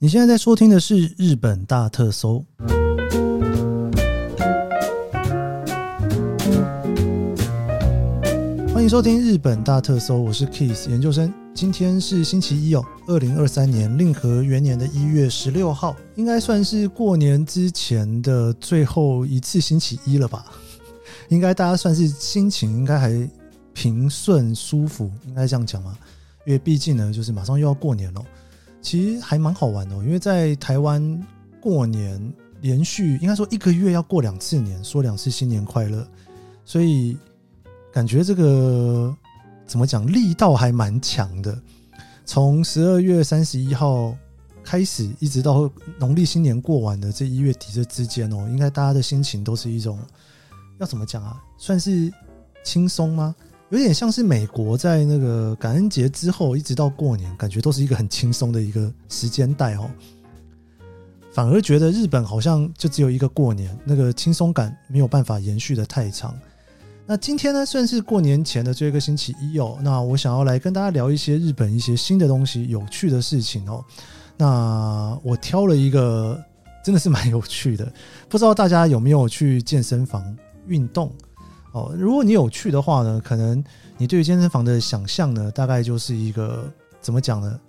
你现在在收听的是日本大特搜，欢迎收听日本大特搜，我是 Kiss 研究生。今天是星期一哦，二零二三年令和元年的一月十六号，应该算是过年之前的最后一次星期一了吧？应该大家算是心情应该还平顺舒服，应该这样讲吗？因为毕竟呢，就是马上又要过年了。其实还蛮好玩的，因为在台湾过年连续应该说一个月要过两次年，说两次新年快乐，所以感觉这个怎么讲力道还蛮强的。从十二月三十一号开始，一直到农历新年过完的这一月底这之间哦，应该大家的心情都是一种要怎么讲啊？算是轻松吗？有点像是美国在那个感恩节之后一直到过年，感觉都是一个很轻松的一个时间带哦。反而觉得日本好像就只有一个过年，那个轻松感没有办法延续得太长。那今天呢，算是过年前的这个星期一哦。那我想要来跟大家聊一些日本一些新的东西、有趣的事情哦。那我挑了一个真的是蛮有趣的，不知道大家有没有去健身房运动？哦，如果你有去的话呢，可能你对于健身房的想象呢，大概就是一个怎么讲呢？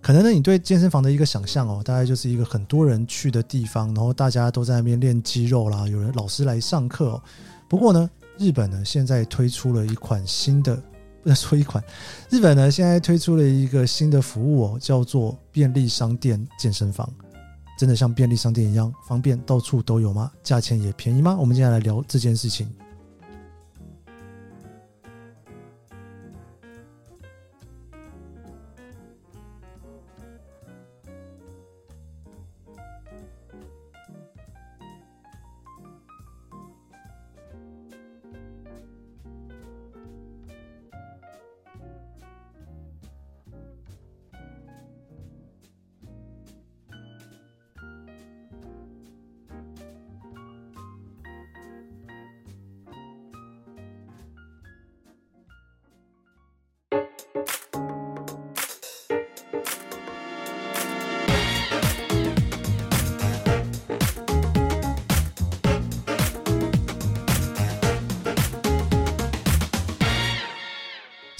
可能呢，你对健身房的一个想象哦，大概就是一个很多人去的地方，然后大家都在那边练肌肉啦，有人老师来上课哦。不过呢，日本呢现在推出了一款新的，不能 说一款，日本呢现在推出了一个新的服务哦，叫做便利商店健身房。真的像便利商店一样方便，到处都有吗？价钱也便宜吗？我们接下来聊这件事情。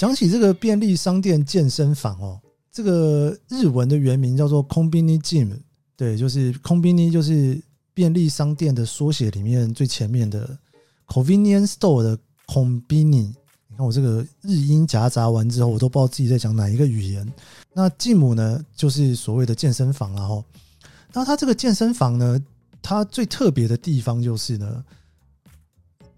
讲起这个便利商店健身房哦，这个日文的原名叫做 Konbini Gym，对，就是 Konbini 就是便利商店的缩写里面最前面的 Convenience Store 的 Konbini。你看我这个日英夹杂完之后，我都不知道自己在讲哪一个语言。那 Gym 呢，就是所谓的健身房然后，那它这个健身房呢，它最特别的地方就是呢。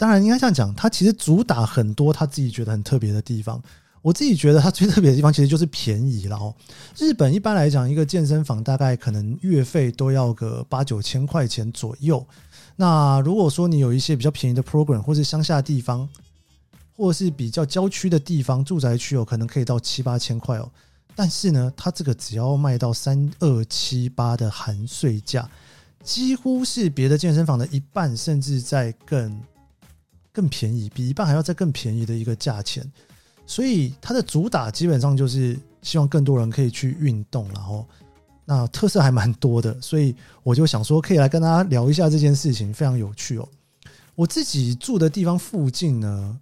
当然应该这样讲，它其实主打很多他自己觉得很特别的地方。我自己觉得它最特别的地方其实就是便宜了哦。日本一般来讲，一个健身房大概可能月费都要个八九千块钱左右。那如果说你有一些比较便宜的 program，或是乡下地方，或是比较郊区的地方，住宅区哦，可能可以到七八千块哦。但是呢，它这个只要卖到三二七八的含税价，几乎是别的健身房的一半，甚至在更。更便宜，比一半还要再更便宜的一个价钱，所以它的主打基本上就是希望更多人可以去运动，然后那特色还蛮多的，所以我就想说可以来跟大家聊一下这件事情，非常有趣哦。我自己住的地方附近呢，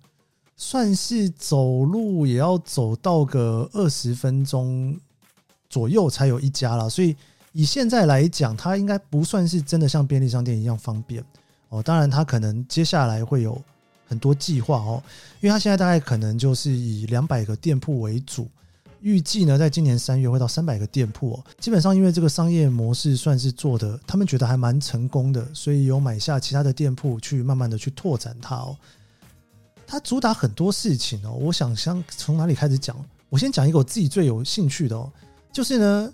算是走路也要走到个二十分钟左右才有一家了，所以以现在来讲，它应该不算是真的像便利商店一样方便哦。当然，它可能接下来会有。很多计划哦，因为他现在大概可能就是以两百个店铺为主，预计呢，在今年三月会到三百个店铺哦。基本上，因为这个商业模式算是做的，他们觉得还蛮成功的，所以有买下其他的店铺去慢慢的去拓展它哦。它主打很多事情哦，我想想从哪里开始讲？我先讲一个我自己最有兴趣的哦，就是呢，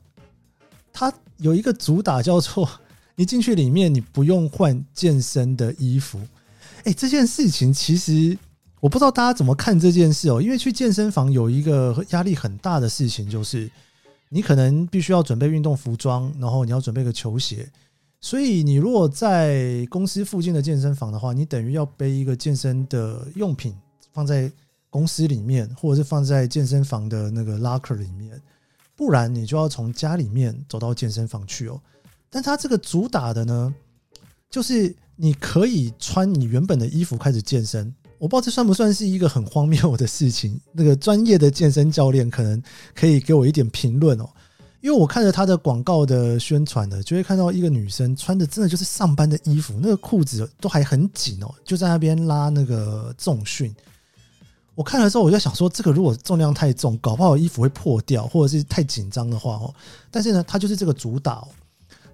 它有一个主打叫做，你进去里面你不用换健身的衣服。哎，这件事情其实我不知道大家怎么看这件事哦。因为去健身房有一个压力很大的事情，就是你可能必须要准备运动服装，然后你要准备个球鞋。所以你如果在公司附近的健身房的话，你等于要背一个健身的用品放在公司里面，或者是放在健身房的那个 locker 里面。不然你就要从家里面走到健身房去哦。但它这个主打的呢，就是你可以穿你原本的衣服开始健身。我不知道这算不算是一个很荒谬的事情。那个专业的健身教练可能可以给我一点评论哦。因为我看着他的广告的宣传呢，就会看到一个女生穿的真的就是上班的衣服，那个裤子都还很紧哦，就在那边拉那个重训。我看了之后，我就想说，这个如果重量太重，搞不好衣服会破掉，或者是太紧张的话哦。但是呢，它就是这个主打哦。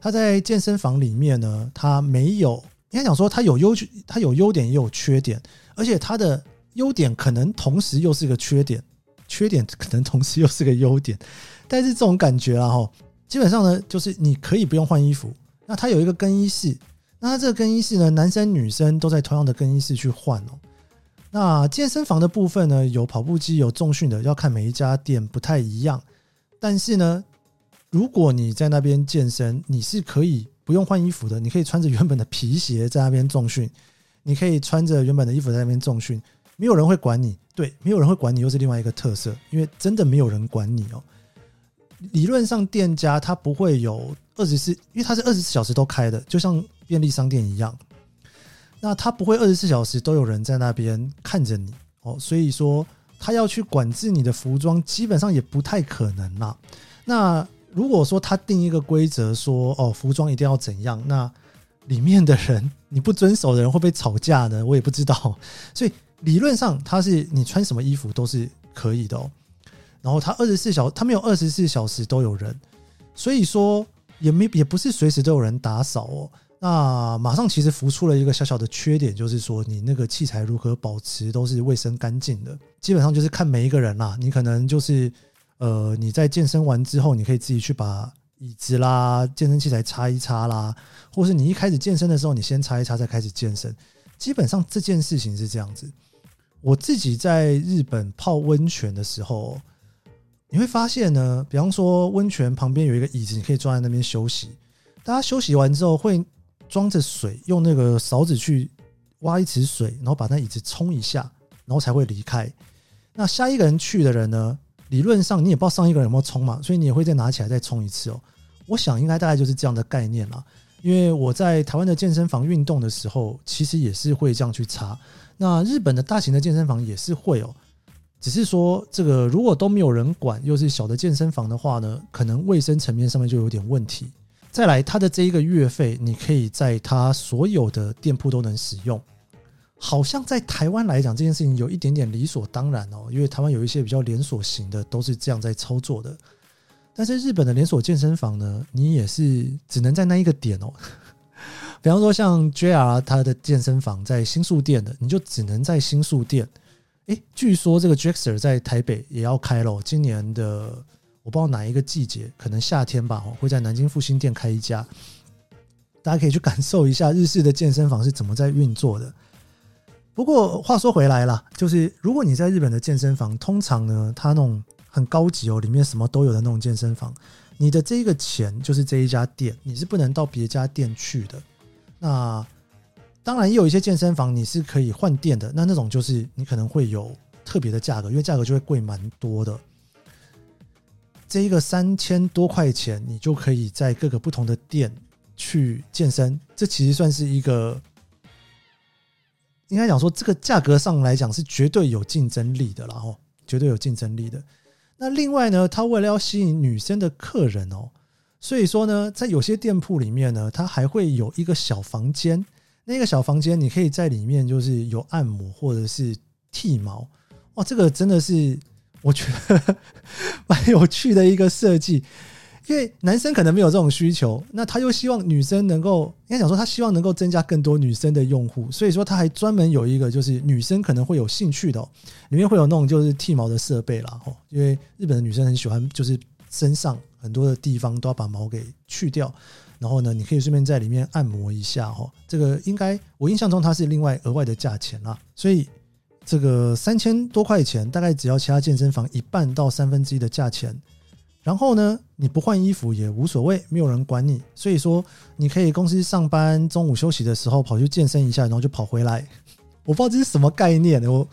他在健身房里面呢，他没有应该讲说他有优，他有优点也有缺点，而且他的优点可能同时又是个缺点，缺点可能同时又是个优点。但是这种感觉啊，哈，基本上呢，就是你可以不用换衣服。那他有一个更衣室，那他这个更衣室呢，男生女生都在同样的更衣室去换哦。那健身房的部分呢，有跑步机，有重训的，要看每一家店不太一样。但是呢，如果你在那边健身，你是可以不用换衣服的，你可以穿着原本的皮鞋在那边重训，你可以穿着原本的衣服在那边重训，没有人会管你。对，没有人会管你，又是另外一个特色，因为真的没有人管你哦。理论上，店家他不会有二十四，因为他是二十四小时都开的，就像便利商店一样。那他不会二十四小时都有人在那边看着你哦，所以说他要去管制你的服装，基本上也不太可能啦。那如果说他定一个规则说哦，服装一定要怎样，那里面的人你不遵守的人会不会吵架呢？我也不知道。所以理论上他是你穿什么衣服都是可以的哦。然后他二十四小，他没有二十四小时都有人，所以说也没也不是随时都有人打扫哦。那马上其实浮出了一个小小的缺点，就是说你那个器材如何保持都是卫生干净的，基本上就是看每一个人啦。你可能就是呃你在健身完之后，你可以自己去把椅子啦、健身器材擦一擦啦，或是你一开始健身的时候，你先擦一擦再开始健身。基本上这件事情是这样子。我自己在日本泡温泉的时候。你会发现呢，比方说温泉旁边有一个椅子，你可以坐在那边休息。大家休息完之后，会装着水，用那个勺子去挖一池水，然后把那椅子冲一下，然后才会离开。那下一个人去的人呢，理论上你也不知道上一个人有没有冲嘛，所以你也会再拿起来再冲一次哦。我想应该大概就是这样的概念啦。因为我在台湾的健身房运动的时候，其实也是会这样去擦。那日本的大型的健身房也是会哦。只是说，这个如果都没有人管，又是小的健身房的话呢，可能卫生层面上面就有点问题。再来，它的这一个月费，你可以在它所有的店铺都能使用。好像在台湾来讲，这件事情有一点点理所当然哦，因为台湾有一些比较连锁型的都是这样在操作的。但是日本的连锁健身房呢，你也是只能在那一个点哦。比方说像 JR 他的健身房在新宿店的，你就只能在新宿店。诶，据说这个 Jaxer 在台北也要开了，今年的我不知道哪一个季节，可能夏天吧，会在南京复兴店开一家，大家可以去感受一下日式的健身房是怎么在运作的。不过话说回来了，就是如果你在日本的健身房，通常呢，它那种很高级哦，里面什么都有的那种健身房，你的这一个钱就是这一家店，你是不能到别家店去的。那当然，也有一些健身房你是可以换店的，那那种就是你可能会有特别的价格，因为价格就会贵蛮多的。这一个三千多块钱，你就可以在各个不同的店去健身，这其实算是一个，应该讲说这个价格上来讲是绝对有竞争力的，然后绝对有竞争力的。那另外呢，他为了要吸引女生的客人哦，所以说呢，在有些店铺里面呢，它还会有一个小房间。那个小房间，你可以在里面就是有按摩或者是剃毛，哇，这个真的是我觉得 蛮有趣的一个设计。因为男生可能没有这种需求，那他又希望女生能够，应该讲说他希望能够增加更多女生的用户，所以说他还专门有一个就是女生可能会有兴趣的，里面会有那种就是剃毛的设备啦，哦，因为日本的女生很喜欢，就是身上很多的地方都要把毛给去掉。然后呢，你可以顺便在里面按摩一下哦。这个应该我印象中它是另外额外的价钱啦，所以这个三千多块钱大概只要其他健身房一半到三分之一的价钱。然后呢，你不换衣服也无所谓，没有人管你。所以说，你可以公司上班，中午休息的时候跑去健身一下，然后就跑回来。我不知道这是什么概念，我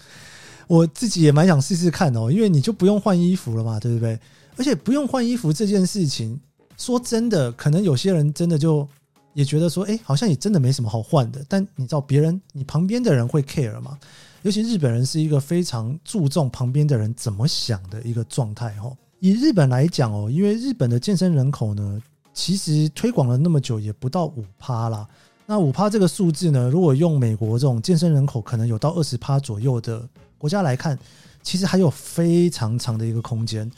我自己也蛮想试试看哦，因为你就不用换衣服了嘛，对不对？而且不用换衣服这件事情，说真的，可能有些人真的就也觉得说，哎，好像也真的没什么好换的。但你知道，别人你旁边的人会 care 吗？尤其日本人是一个非常注重旁边的人怎么想的一个状态哦。以日本来讲哦，因为日本的健身人口呢，其实推广了那么久，也不到五趴啦。那五趴这个数字呢，如果用美国这种健身人口可能有到二十趴左右的国家来看，其实还有非常长的一个空间。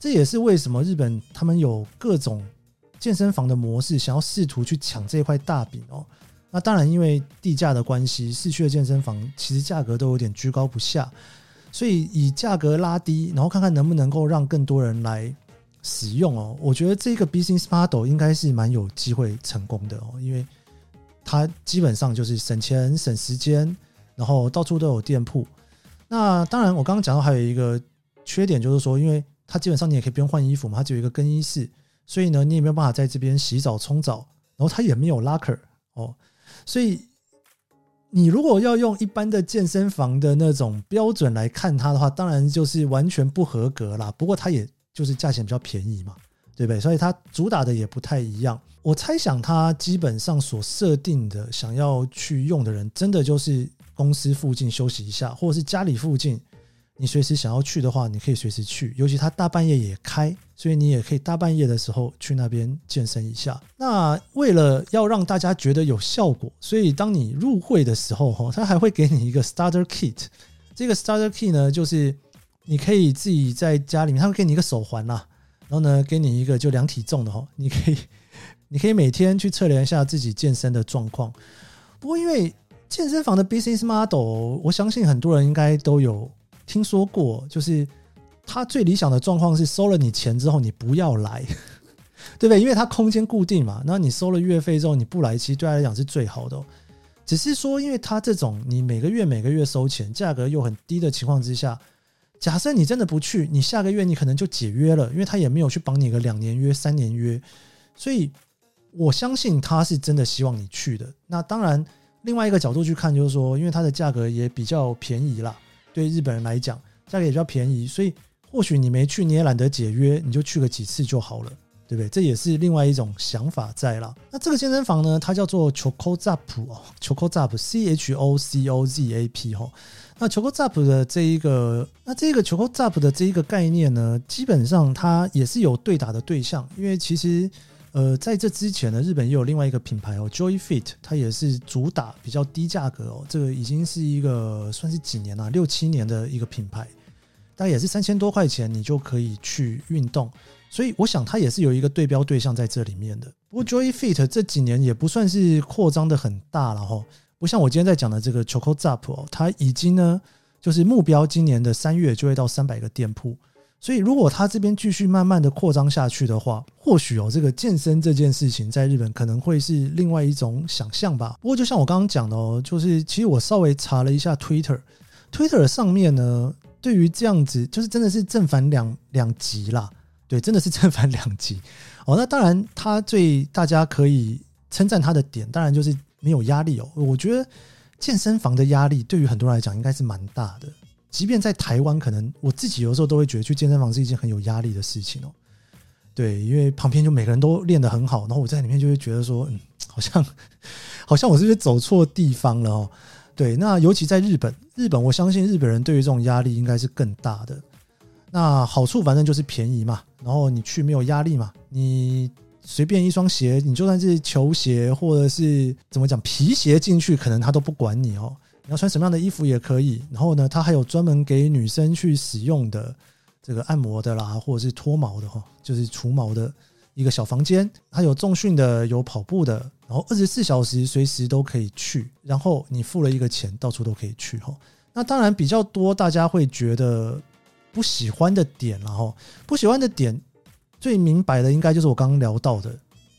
这也是为什么日本他们有各种健身房的模式，想要试图去抢这块大饼哦。那当然，因为地价的关系，市区的健身房其实价格都有点居高不下，所以以价格拉低，然后看看能不能够让更多人来使用哦。我觉得这个 business model 应该是蛮有机会成功的哦，因为它基本上就是省钱省时间，然后到处都有店铺。那当然，我刚刚讲到还有一个缺点，就是说，因为它基本上你也可以不用换衣服嘛，它只有一个更衣室，所以呢，你也没有办法在这边洗澡冲澡，然后它也没有 locker 哦。所以，你如果要用一般的健身房的那种标准来看它的话，当然就是完全不合格啦。不过它也就是价钱比较便宜嘛，对不对？所以它主打的也不太一样。我猜想它基本上所设定的想要去用的人，真的就是公司附近休息一下，或者是家里附近。你随时想要去的话，你可以随时去，尤其他大半夜也开，所以你也可以大半夜的时候去那边健身一下。那为了要让大家觉得有效果，所以当你入会的时候，哈，他还会给你一个 starter kit。这个 starter kit 呢，就是你可以自己在家里面，他会给你一个手环啦，然后呢，给你一个就量体重的哈，你可以，你可以每天去测量一下自己健身的状况。不过因为健身房的 business model，我相信很多人应该都有。听说过，就是他最理想的状况是收了你钱之后，你不要来，对不对？因为他空间固定嘛。那你收了月费之后，你不来，其实对他来讲是最好的。只是说，因为他这种你每个月每个月收钱，价格又很低的情况之下，假设你真的不去，你下个月你可能就解约了，因为他也没有去绑你个两年约、三年约。所以我相信他是真的希望你去的。那当然，另外一个角度去看，就是说，因为它的价格也比较便宜啦。对日本人来讲，价格也比较便宜，所以或许你没去，你也懒得解约，你就去个几次就好了，对不对？这也是另外一种想法在啦。那这个健身房呢，它叫做 Choco Zap，哦 Choco Zap，C H O C O Z A P 哈。那 Choco Zap 的这一个，那这个 Choco Zap 的这一个概念呢，基本上它也是有对打的对象，因为其实。呃，在这之前呢，日本也有另外一个品牌哦，Joy Fit，它也是主打比较低价格哦。这个已经是一个算是几年了，六七年的一个品牌，大概也是三千多块钱，你就可以去运动。所以我想它也是有一个对标对象在这里面的。不过 Joy Fit 这几年也不算是扩张的很大了哈，不像我今天在讲的这个 Chokozap 哦，它已经呢就是目标今年的三月就会到三百个店铺。所以，如果他这边继续慢慢的扩张下去的话，或许哦，这个健身这件事情在日本可能会是另外一种想象吧。不过，就像我刚刚讲的哦，就是其实我稍微查了一下 Twitter，Twitter 上面呢，对于这样子，就是真的是正反两两极啦。对，真的是正反两极。哦，那当然，他最大家可以称赞他的点，当然就是没有压力哦。我觉得健身房的压力对于很多人来讲应该是蛮大的。即便在台湾，可能我自己有时候都会觉得去健身房是一件很有压力的事情哦。对，因为旁边就每个人都练得很好，然后我在里面就会觉得说，嗯，好像 好像我是不是走错地方了哦？对，那尤其在日本，日本我相信日本人对于这种压力应该是更大的。那好处反正就是便宜嘛，然后你去没有压力嘛，你随便一双鞋，你就算是球鞋或者是怎么讲皮鞋进去，可能他都不管你哦。你要穿什么样的衣服也可以，然后呢，它还有专门给女生去使用的这个按摩的啦，或者是脱毛的哈，就是除毛的一个小房间。它有重训的，有跑步的，然后二十四小时随时都可以去。然后你付了一个钱，到处都可以去哈。那当然比较多，大家会觉得不喜欢的点，然后不喜欢的点最明白的，应该就是我刚刚聊到的。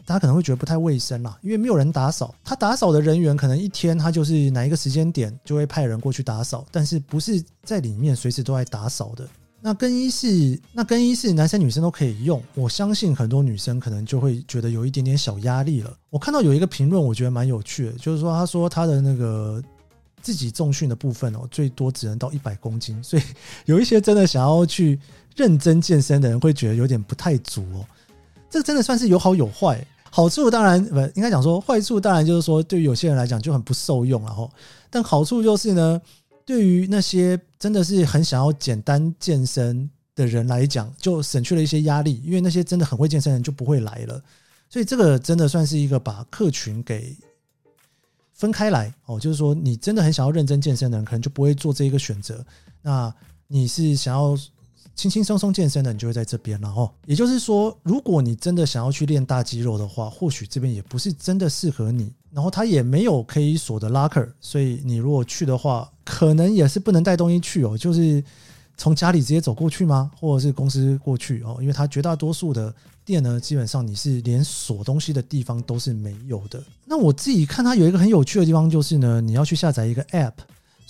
大家可能会觉得不太卫生啦，因为没有人打扫。他打扫的人员可能一天他就是哪一个时间点就会派人过去打扫，但是不是在里面随时都在打扫的。那更衣室，那更衣室男生女生都可以用。我相信很多女生可能就会觉得有一点点小压力了。我看到有一个评论，我觉得蛮有趣的，就是说他说他的那个自己重训的部分哦，最多只能到一百公斤，所以有一些真的想要去认真健身的人会觉得有点不太足哦。这个真的算是有好有坏。好处当然不应该讲说，坏处当然就是说，对于有些人来讲就很不受用，然后，但好处就是呢，对于那些真的是很想要简单健身的人来讲，就省去了一些压力，因为那些真的很会健身的人就不会来了。所以这个真的算是一个把客群给分开来哦，就是说你真的很想要认真健身的人，可能就不会做这一个选择。那你是想要？轻轻松松健身的，你就会在这边，了哦也就是说，如果你真的想要去练大肌肉的话，或许这边也不是真的适合你。然后它也没有可以锁的 locker，所以你如果去的话，可能也是不能带东西去哦。就是从家里直接走过去吗？或者是公司过去哦？因为它绝大多数的店呢，基本上你是连锁东西的地方都是没有的。那我自己看它有一个很有趣的地方，就是呢，你要去下载一个 app。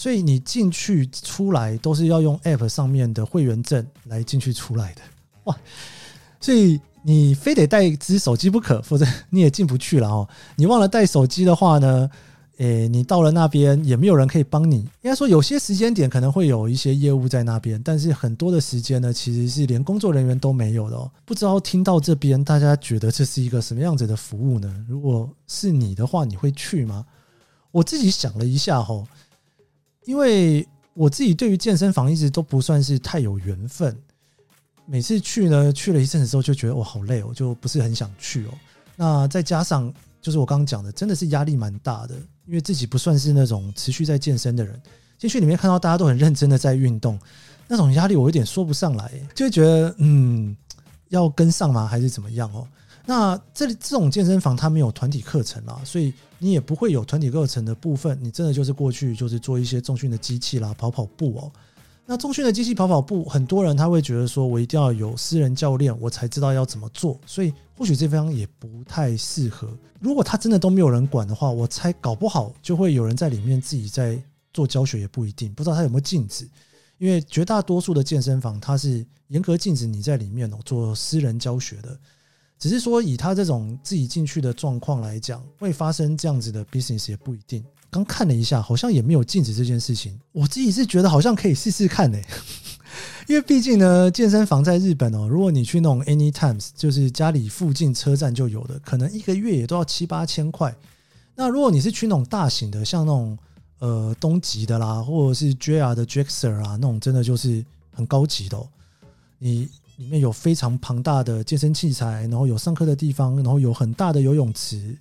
所以你进去出来都是要用 App 上面的会员证来进去出来的哇！所以你非得带只手机不可，否则你也进不去了哦。你忘了带手机的话呢，诶，你到了那边也没有人可以帮你。应该说有些时间点可能会有一些业务在那边，但是很多的时间呢，其实是连工作人员都没有的哦。不知道听到这边大家觉得这是一个什么样子的服务呢？如果是你的话，你会去吗？我自己想了一下吼。因为我自己对于健身房一直都不算是太有缘分，每次去呢，去了一阵子之后就觉得我好累哦，就不是很想去哦。那再加上就是我刚刚讲的，真的是压力蛮大的，因为自己不算是那种持续在健身的人，进去里面看到大家都很认真的在运动，那种压力我有点说不上来，就会觉得嗯，要跟上吗？还是怎么样哦？那这里这种健身房它没有团体课程啊，所以你也不会有团体课程的部分。你真的就是过去就是做一些重训的机器啦，跑跑步哦。那重训的机器跑跑步，很多人他会觉得说，我一定要有私人教练，我才知道要怎么做。所以或许这方也不太适合。如果他真的都没有人管的话，我猜搞不好就会有人在里面自己在做教学，也不一定。不知道他有没有禁止，因为绝大多数的健身房它是严格禁止你在里面哦做私人教学的。只是说，以他这种自己进去的状况来讲，会发生这样子的 business 也不一定。刚看了一下，好像也没有禁止这件事情。我自己是觉得好像可以试试看呢，因为毕竟呢，健身房在日本哦，如果你去那种 any times，就是家里附近车站就有的，可能一个月也都要七八千块。那如果你是去那种大型的，像那种呃东极的啦，或者是 JR 的 Jaxer 啊，那种真的就是很高级的哦，你。里面有非常庞大的健身器材，然后有上课的地方，然后有很大的游泳池，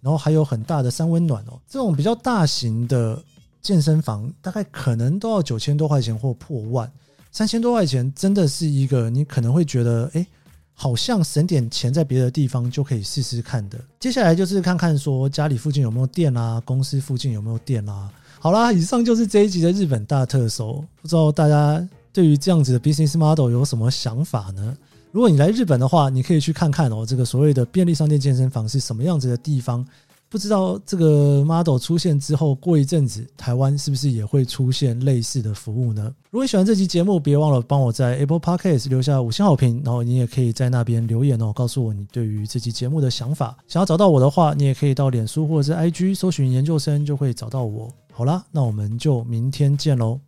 然后还有很大的三温暖哦。这种比较大型的健身房，大概可能都要九千多块钱或破万，三千多块钱真的是一个你可能会觉得，哎，好像省点钱在别的地方就可以试试看的。接下来就是看看说家里附近有没有店啦，公司附近有没有店啦。好啦，以上就是这一集的日本大特搜，不知道大家。对于这样子的 business model 有什么想法呢？如果你来日本的话，你可以去看看哦，这个所谓的便利商店健身房是什么样子的地方。不知道这个 model 出现之后，过一阵子台湾是不是也会出现类似的服务呢？如果你喜欢这期节目，别忘了帮我在 Apple Podcast 留下五星好评，然后你也可以在那边留言哦，告诉我你对于这期节目的想法。想要找到我的话，你也可以到脸书或者是 IG 搜寻研究生，就会找到我。好啦，那我们就明天见喽。